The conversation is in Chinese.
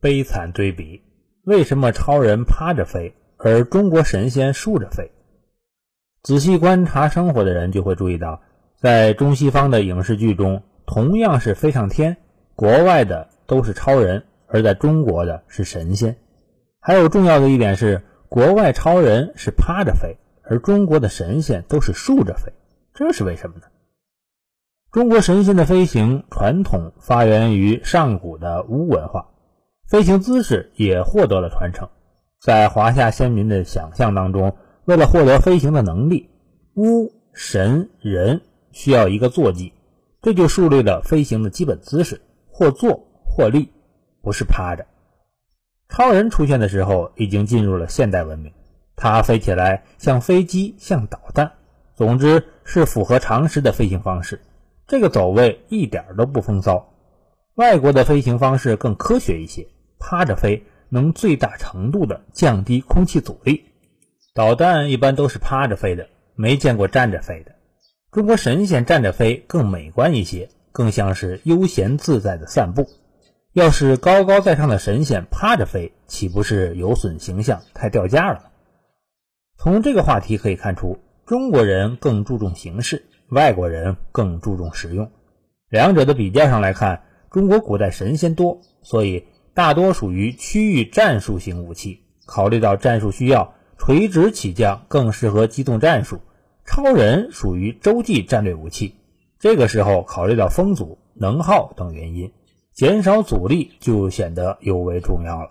悲惨对比。为什么超人趴着飞，而中国神仙竖着飞？仔细观察生活的人就会注意到，在中西方的影视剧中，同样是飞上天，国外的都是超人，而在中国的是神仙。还有重要的一点是，国外超人是趴着飞，而中国的神仙都是竖着飞，这是为什么呢？中国神仙的飞行传统发源于上古的巫文化，飞行姿势也获得了传承。在华夏先民的想象当中，为了获得飞行的能力，巫、神、人需要一个坐骑，这就树立了飞行的基本姿势：或坐或立，不是趴着。超人出现的时候，已经进入了现代文明，它飞起来像飞机，像导弹，总之是符合常识的飞行方式。这个走位一点都不风骚，外国的飞行方式更科学一些，趴着飞能最大程度的降低空气阻力。导弹一般都是趴着飞的，没见过站着飞的。中国神仙站着飞更美观一些，更像是悠闲自在的散步。要是高高在上的神仙趴着飞，岂不是有损形象，太掉价了？从这个话题可以看出，中国人更注重形式。外国人更注重实用，两者的比较上来看，中国古代神仙多，所以大多属于区域战术型武器。考虑到战术需要，垂直起降更适合机动战术。超人属于洲际战略武器，这个时候考虑到风阻、能耗等原因，减少阻力就显得尤为重要了。